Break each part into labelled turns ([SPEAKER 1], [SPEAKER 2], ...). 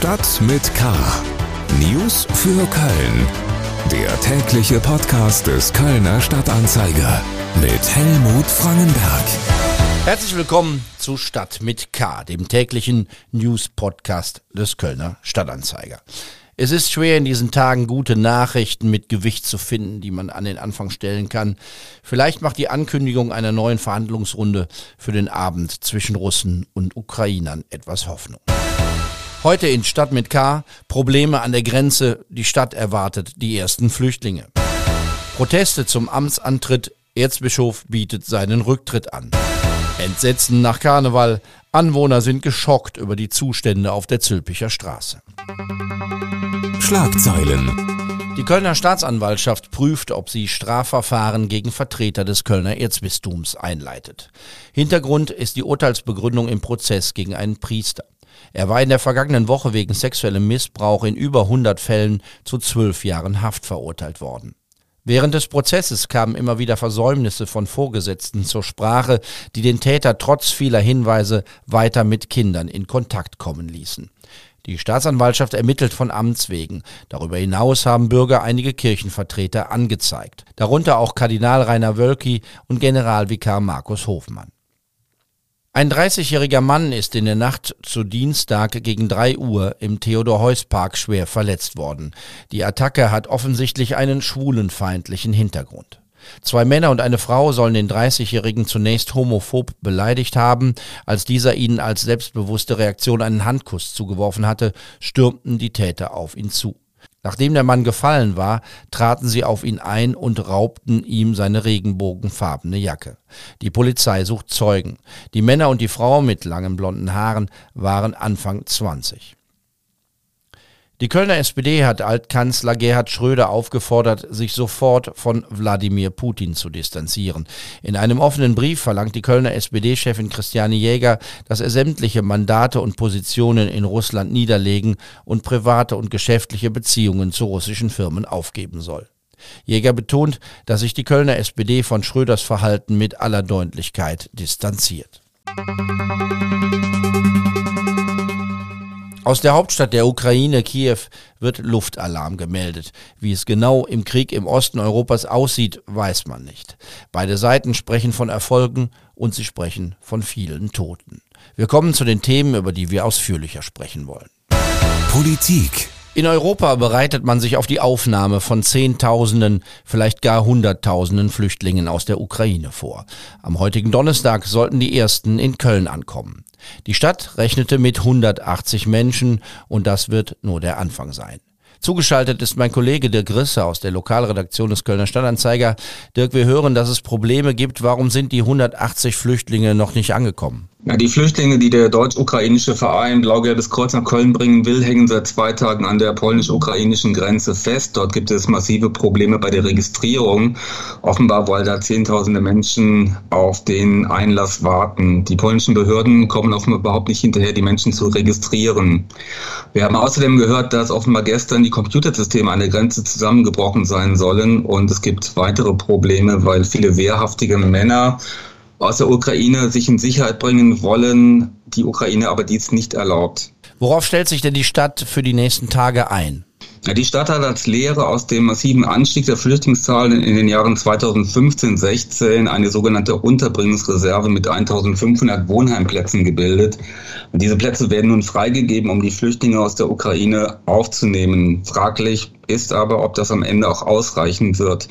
[SPEAKER 1] Stadt mit K. News für Köln. Der tägliche Podcast des Kölner Stadtanzeiger mit Helmut Frangenberg.
[SPEAKER 2] Herzlich willkommen zu Stadt mit K, dem täglichen News-Podcast des Kölner Stadtanzeiger. Es ist schwer in diesen Tagen gute Nachrichten mit Gewicht zu finden, die man an den Anfang stellen kann. Vielleicht macht die Ankündigung einer neuen Verhandlungsrunde für den Abend zwischen Russen und Ukrainern etwas Hoffnung. Heute in Stadt mit K. Probleme an der Grenze. Die Stadt erwartet die ersten Flüchtlinge. Proteste zum Amtsantritt. Erzbischof bietet seinen Rücktritt an. Entsetzen nach Karneval. Anwohner sind geschockt über die Zustände auf der Zülpicher Straße.
[SPEAKER 1] Schlagzeilen.
[SPEAKER 2] Die Kölner Staatsanwaltschaft prüft, ob sie Strafverfahren gegen Vertreter des Kölner Erzbistums einleitet. Hintergrund ist die Urteilsbegründung im Prozess gegen einen Priester. Er war in der vergangenen Woche wegen sexuellem Missbrauch in über 100 Fällen zu zwölf Jahren Haft verurteilt worden. Während des Prozesses kamen immer wieder Versäumnisse von Vorgesetzten zur Sprache, die den Täter trotz vieler Hinweise weiter mit Kindern in Kontakt kommen ließen. Die Staatsanwaltschaft ermittelt von Amts wegen. Darüber hinaus haben Bürger einige Kirchenvertreter angezeigt, darunter auch Kardinal Rainer Wölki und Generalvikar Markus Hofmann. Ein 30-jähriger Mann ist in der Nacht zu Dienstag gegen 3 Uhr im Theodor-Heuss-Park schwer verletzt worden. Die Attacke hat offensichtlich einen schwulenfeindlichen Hintergrund. Zwei Männer und eine Frau sollen den 30-Jährigen zunächst homophob beleidigt haben. Als dieser ihnen als selbstbewusste Reaktion einen Handkuss zugeworfen hatte, stürmten die Täter auf ihn zu. Nachdem der Mann gefallen war, traten sie auf ihn ein und raubten ihm seine regenbogenfarbene Jacke. Die Polizei sucht Zeugen. Die Männer und die Frau mit langen blonden Haaren waren Anfang 20. Die Kölner SPD hat Altkanzler Gerhard Schröder aufgefordert, sich sofort von Wladimir Putin zu distanzieren. In einem offenen Brief verlangt die Kölner SPD-Chefin Christiane Jäger, dass er sämtliche Mandate und Positionen in Russland niederlegen und private und geschäftliche Beziehungen zu russischen Firmen aufgeben soll. Jäger betont, dass sich die Kölner SPD von Schröders Verhalten mit aller Deutlichkeit distanziert. Aus der Hauptstadt der Ukraine, Kiew, wird Luftalarm gemeldet. Wie es genau im Krieg im Osten Europas aussieht, weiß man nicht. Beide Seiten sprechen von Erfolgen und sie sprechen von vielen Toten. Wir kommen zu den Themen, über die wir ausführlicher sprechen wollen.
[SPEAKER 1] Politik.
[SPEAKER 2] In Europa bereitet man sich auf die Aufnahme von Zehntausenden, vielleicht gar Hunderttausenden Flüchtlingen aus der Ukraine vor. Am heutigen Donnerstag sollten die ersten in Köln ankommen. Die Stadt rechnete mit 180 Menschen und das wird nur der Anfang sein. Zugeschaltet ist mein Kollege Dirk Risse aus der Lokalredaktion des Kölner Stadtanzeiger. Dirk, wir hören, dass es Probleme gibt. Warum sind die 180 Flüchtlinge noch nicht angekommen?
[SPEAKER 3] Ja, die Flüchtlinge, die der deutsch-ukrainische Verein Blau-Gelbes Kreuz nach Köln bringen will, hängen seit zwei Tagen an der polnisch-ukrainischen Grenze fest. Dort gibt es massive Probleme bei der Registrierung. Offenbar, weil da Zehntausende Menschen auf den Einlass warten. Die polnischen Behörden kommen offenbar überhaupt nicht hinterher, die Menschen zu registrieren. Wir haben außerdem gehört, dass offenbar gestern die Computersysteme an der Grenze zusammengebrochen sein sollen. Und es gibt weitere Probleme, weil viele wehrhaftige Männer aus der Ukraine sich in Sicherheit bringen wollen, die Ukraine aber dies nicht erlaubt.
[SPEAKER 2] Worauf stellt sich denn die Stadt für die nächsten Tage ein?
[SPEAKER 3] Die Stadt hat als Lehre aus dem massiven Anstieg der Flüchtlingszahlen in den Jahren 2015-16 eine sogenannte Unterbringungsreserve mit 1500 Wohnheimplätzen gebildet. Und diese Plätze werden nun freigegeben, um die Flüchtlinge aus der Ukraine aufzunehmen. Fraglich ist aber, ob das am Ende auch ausreichen wird.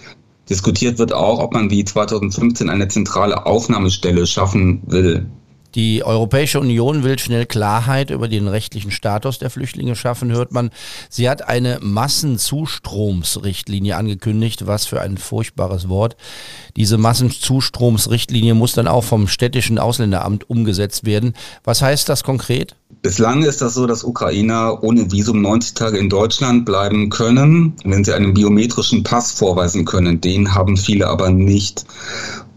[SPEAKER 3] Diskutiert wird auch, ob man wie 2015 eine zentrale Aufnahmestelle schaffen will.
[SPEAKER 2] Die Europäische Union will schnell Klarheit über den rechtlichen Status der Flüchtlinge schaffen, hört man. Sie hat eine Massenzustromsrichtlinie angekündigt. Was für ein furchtbares Wort. Diese Massenzustromsrichtlinie muss dann auch vom städtischen Ausländeramt umgesetzt werden. Was heißt das konkret?
[SPEAKER 3] Bislang ist das so, dass Ukrainer ohne Visum 90 Tage in Deutschland bleiben können, wenn sie einen biometrischen Pass vorweisen können. Den haben viele aber nicht.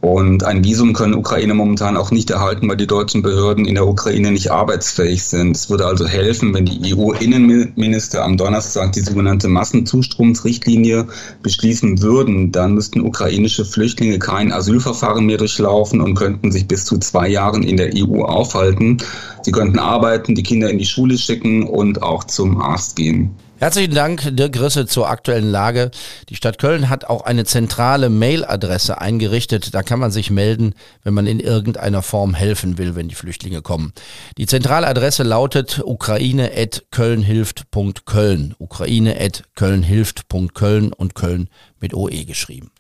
[SPEAKER 3] Und ein Visum können Ukraine momentan auch nicht erhalten, weil die deutschen Behörden in der Ukraine nicht arbeitsfähig sind. Es würde also helfen, wenn die EU-Innenminister am Donnerstag die sogenannte Massenzustromsrichtlinie beschließen würden. Dann müssten ukrainische Flüchtlinge kein Asylverfahren mehr durchlaufen und könnten sich bis zu zwei Jahren in der EU aufhalten. Sie könnten arbeiten, die Kinder in die Schule schicken und auch zum Arzt gehen.
[SPEAKER 2] Herzlichen Dank, Dirk Risse, zur aktuellen Lage. Die Stadt Köln hat auch eine zentrale Mailadresse eingerichtet. Da kann man sich melden, wenn man in irgendeiner Form helfen will, wenn die Flüchtlinge kommen. Die zentrale Adresse lautet ukraine.kölnhilft.köln. Ukraine.kölnhilft.köln und Köln mit OE geschrieben.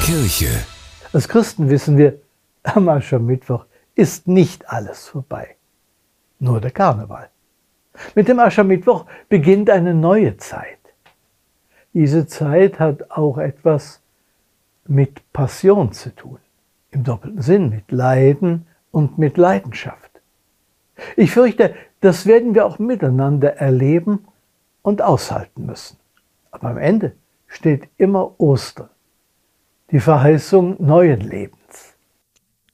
[SPEAKER 1] Kirche.
[SPEAKER 4] Als Christen wissen wir, am Aschermittwoch ist nicht alles vorbei. Nur der Karneval. Mit dem Aschermittwoch beginnt eine neue Zeit. Diese Zeit hat auch etwas mit Passion zu tun, im doppelten Sinn, mit Leiden und mit Leidenschaft. Ich fürchte, das werden wir auch miteinander erleben und aushalten müssen. Aber am Ende steht immer Ostern, die Verheißung neuen Lebens.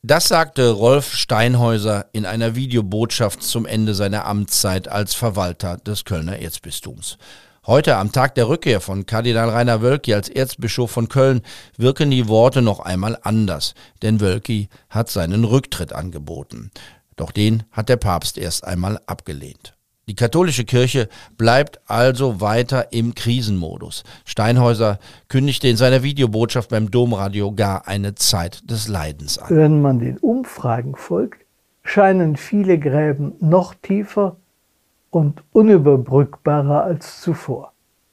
[SPEAKER 2] Das sagte Rolf Steinhäuser in einer Videobotschaft zum Ende seiner Amtszeit als Verwalter des Kölner Erzbistums. Heute, am Tag der Rückkehr von Kardinal Rainer Wölki als Erzbischof von Köln, wirken die Worte noch einmal anders, denn Wölki hat seinen Rücktritt angeboten. Doch den hat der Papst erst einmal abgelehnt. Die katholische Kirche bleibt also weiter im Krisenmodus. Steinhäuser kündigte in seiner Videobotschaft beim Domradio gar eine Zeit des Leidens an.
[SPEAKER 4] Wenn man den Umfragen folgt, scheinen viele Gräben noch tiefer und unüberbrückbarer als zuvor.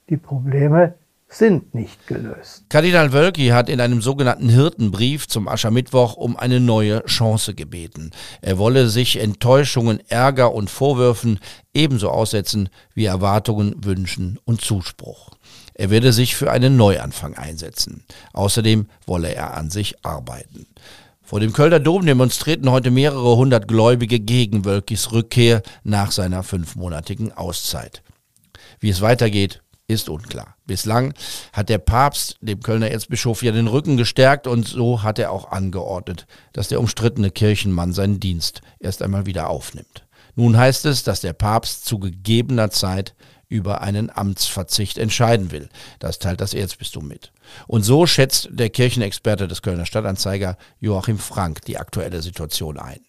[SPEAKER 4] Die Probleme sind nicht gelöst.
[SPEAKER 2] Kardinal Wölki hat in einem sogenannten Hirtenbrief zum Aschermittwoch um eine neue Chance gebeten. Er wolle sich Enttäuschungen, Ärger und Vorwürfen ebenso aussetzen wie Erwartungen, Wünschen und Zuspruch. Er werde sich für einen Neuanfang einsetzen. Außerdem wolle er an sich arbeiten. Vor dem Kölner Dom demonstrierten heute mehrere hundert Gläubige gegen Wölkis Rückkehr nach seiner fünfmonatigen Auszeit. Wie es weitergeht, ist unklar. Bislang hat der Papst dem Kölner Erzbischof ja den Rücken gestärkt und so hat er auch angeordnet, dass der umstrittene Kirchenmann seinen Dienst erst einmal wieder aufnimmt. Nun heißt es, dass der Papst zu gegebener Zeit über einen Amtsverzicht entscheiden will. Das teilt das Erzbistum mit. Und so schätzt der Kirchenexperte des Kölner Stadtanzeiger Joachim Frank die aktuelle Situation ein.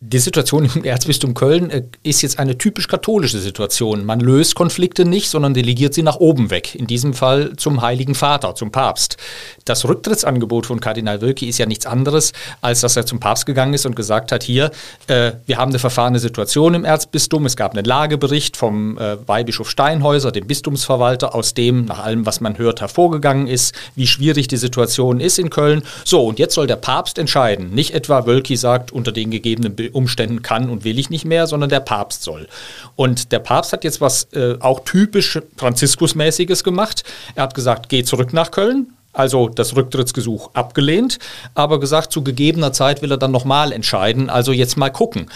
[SPEAKER 5] Die Situation im Erzbistum Köln äh, ist jetzt eine typisch katholische Situation. Man löst Konflikte nicht, sondern delegiert sie nach oben weg. In diesem Fall zum Heiligen Vater, zum Papst. Das Rücktrittsangebot von Kardinal Wölki ist ja nichts anderes, als dass er zum Papst gegangen ist und gesagt hat, hier, äh, wir haben eine verfahrene Situation im Erzbistum. Es gab einen Lagebericht vom äh, Weihbischof Steinhäuser, dem Bistumsverwalter, aus dem, nach allem, was man hört, hervorgegangen ist, wie schwierig die Situation ist in Köln. So, und jetzt soll der Papst entscheiden. Nicht etwa Wölki sagt, unter den gegebenen Umständen kann und will ich nicht mehr, sondern der Papst soll. Und der Papst hat jetzt was äh, auch typisch Franziskusmäßiges gemacht. Er hat gesagt, geh zurück nach Köln, also das Rücktrittsgesuch abgelehnt, aber gesagt, zu gegebener Zeit will er dann nochmal entscheiden, also jetzt mal gucken.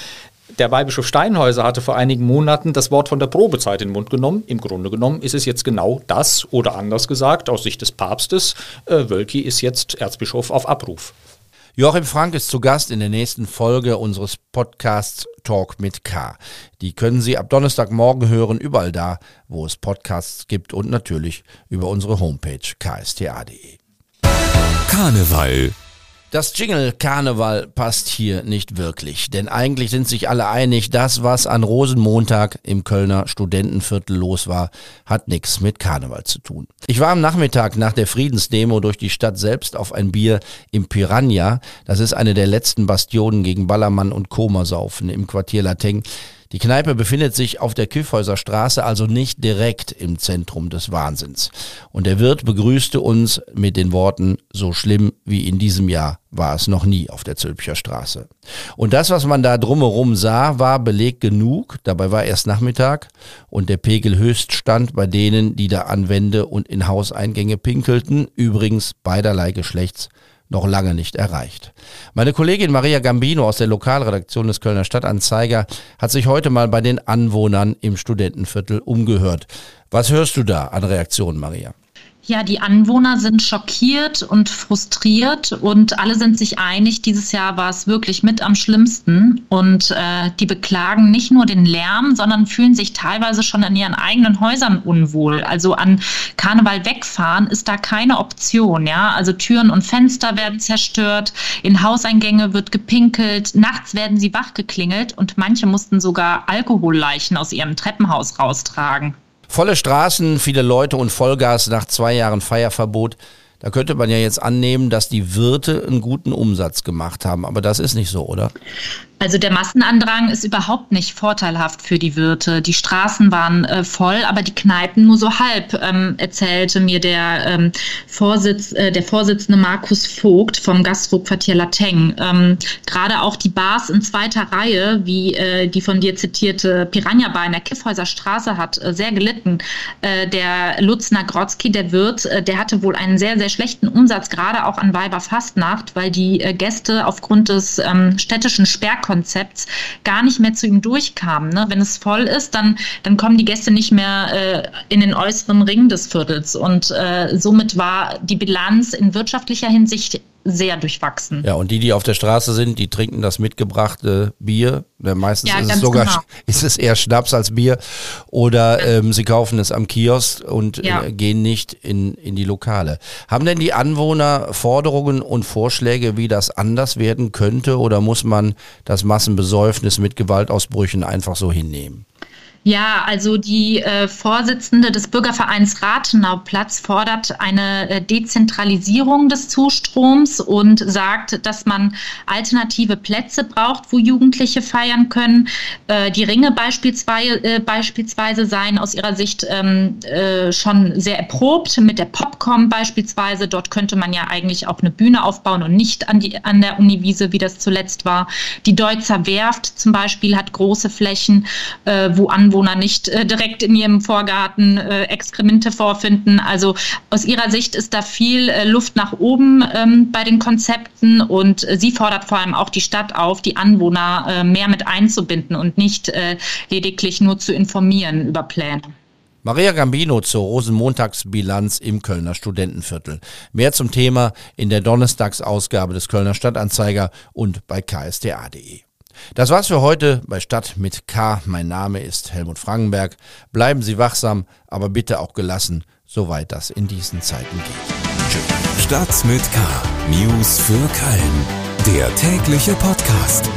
[SPEAKER 5] Der Weihbischof Steinhäuser hatte vor einigen Monaten das Wort von der Probezeit in den Mund genommen. Im Grunde genommen ist es jetzt genau das oder anders gesagt, aus Sicht des Papstes, äh, Wölki ist jetzt Erzbischof auf Abruf.
[SPEAKER 2] Joachim Frank ist zu Gast in der nächsten Folge unseres Podcasts Talk mit K. Die können Sie ab Donnerstagmorgen hören, überall da, wo es Podcasts gibt und natürlich über unsere Homepage ksta.de.
[SPEAKER 1] Karneval
[SPEAKER 2] das Jingle Karneval passt hier nicht wirklich, denn eigentlich sind sich alle einig, das, was an Rosenmontag im Kölner Studentenviertel los war, hat nichts mit Karneval zu tun. Ich war am Nachmittag nach der Friedensdemo durch die Stadt selbst auf ein Bier im Piranha. Das ist eine der letzten Bastionen gegen Ballermann und Komasaufen im Quartier Lateng. Die Kneipe befindet sich auf der Kyffhäuser Straße, also nicht direkt im Zentrum des Wahnsinns. Und der Wirt begrüßte uns mit den Worten, so schlimm wie in diesem Jahr war es noch nie auf der Zülpicher Straße. Und das, was man da drumherum sah, war Beleg genug. Dabei war erst Nachmittag und der Pegel höchst stand bei denen, die da an Wände und in Hauseingänge pinkelten, übrigens beiderlei Geschlechts noch lange nicht erreicht. Meine Kollegin Maria Gambino aus der Lokalredaktion des Kölner Stadtanzeiger hat sich heute mal bei den Anwohnern im Studentenviertel umgehört. Was hörst du da an Reaktionen, Maria?
[SPEAKER 6] Ja, die Anwohner sind schockiert und frustriert und alle sind sich einig, dieses Jahr war es wirklich mit am schlimmsten. Und äh, die beklagen nicht nur den Lärm, sondern fühlen sich teilweise schon in ihren eigenen Häusern unwohl. Also an Karneval wegfahren ist da keine Option. Ja, also Türen und Fenster werden zerstört, in Hauseingänge wird gepinkelt, nachts werden sie wachgeklingelt und manche mussten sogar Alkoholleichen aus ihrem Treppenhaus raustragen.
[SPEAKER 2] Volle Straßen, viele Leute und Vollgas nach zwei Jahren Feierverbot. Da könnte man ja jetzt annehmen, dass die Wirte einen guten Umsatz gemacht haben. Aber das ist nicht so, oder?
[SPEAKER 6] Also der Massenandrang ist überhaupt nicht vorteilhaft für die Wirte. Die Straßen waren äh, voll, aber die Kneipen nur so halb, ähm, erzählte mir der, ähm, Vorsitz, äh, der Vorsitzende Markus Vogt vom Gastroquartier Lateng. Ähm, Gerade auch die Bars in zweiter Reihe, wie äh, die von dir zitierte Piranha Bar in der Kiffhäuser Straße, hat äh, sehr gelitten. Äh, der Lutz Nagrotzki, der Wirt, äh, der hatte wohl einen sehr, sehr schlechten Umsatz, gerade auch an Weiberfastnacht, weil die äh, Gäste aufgrund des ähm, städtischen Sperrkonzepts Konzepts gar nicht mehr zu ihm durchkamen. Ne? Wenn es voll ist, dann, dann kommen die Gäste nicht mehr äh, in den äußeren Ring des Viertels. Und äh, somit war die Bilanz in wirtschaftlicher Hinsicht sehr durchwachsen.
[SPEAKER 2] Ja, und die, die auf der Straße sind, die trinken das mitgebrachte Bier. Meistens ja, ist es sogar genau. ist es eher Schnaps als Bier. Oder ähm, sie kaufen es am Kiosk und ja. äh, gehen nicht in, in die Lokale. Haben denn die Anwohner Forderungen und Vorschläge, wie das anders werden könnte? Oder muss man das Massenbesäufnis mit Gewaltausbrüchen einfach so hinnehmen?
[SPEAKER 6] Ja, also die äh, Vorsitzende des Bürgervereins Rathenauplatz fordert eine äh, Dezentralisierung des Zustroms und sagt, dass man alternative Plätze braucht, wo Jugendliche feiern können. Äh, die Ringe beispielsweise, äh, beispielsweise seien aus ihrer Sicht ähm, äh, schon sehr erprobt. Mit der Popcom beispielsweise, dort könnte man ja eigentlich auch eine Bühne aufbauen und nicht an, die, an der Uniwiese, wie das zuletzt war. Die Deutzer Werft zum Beispiel hat große Flächen, äh, wo an Anwohner nicht äh, direkt in ihrem Vorgarten äh, Exkremente vorfinden. Also aus ihrer Sicht ist da viel äh, Luft nach oben ähm, bei den Konzepten und äh, sie fordert vor allem auch die Stadt auf, die Anwohner äh, mehr mit einzubinden und nicht äh, lediglich nur zu informieren über Pläne.
[SPEAKER 2] Maria Gambino zur Rosenmontagsbilanz im Kölner Studentenviertel. Mehr zum Thema in der Donnerstagsausgabe des Kölner Stadtanzeiger und bei ksta.de. Das war's für heute bei Stadt mit K. Mein Name ist Helmut Frankenberg. Bleiben Sie wachsam, aber bitte auch gelassen, soweit das in diesen Zeiten geht.
[SPEAKER 1] Stadt mit K. News für Köln. Der tägliche Podcast.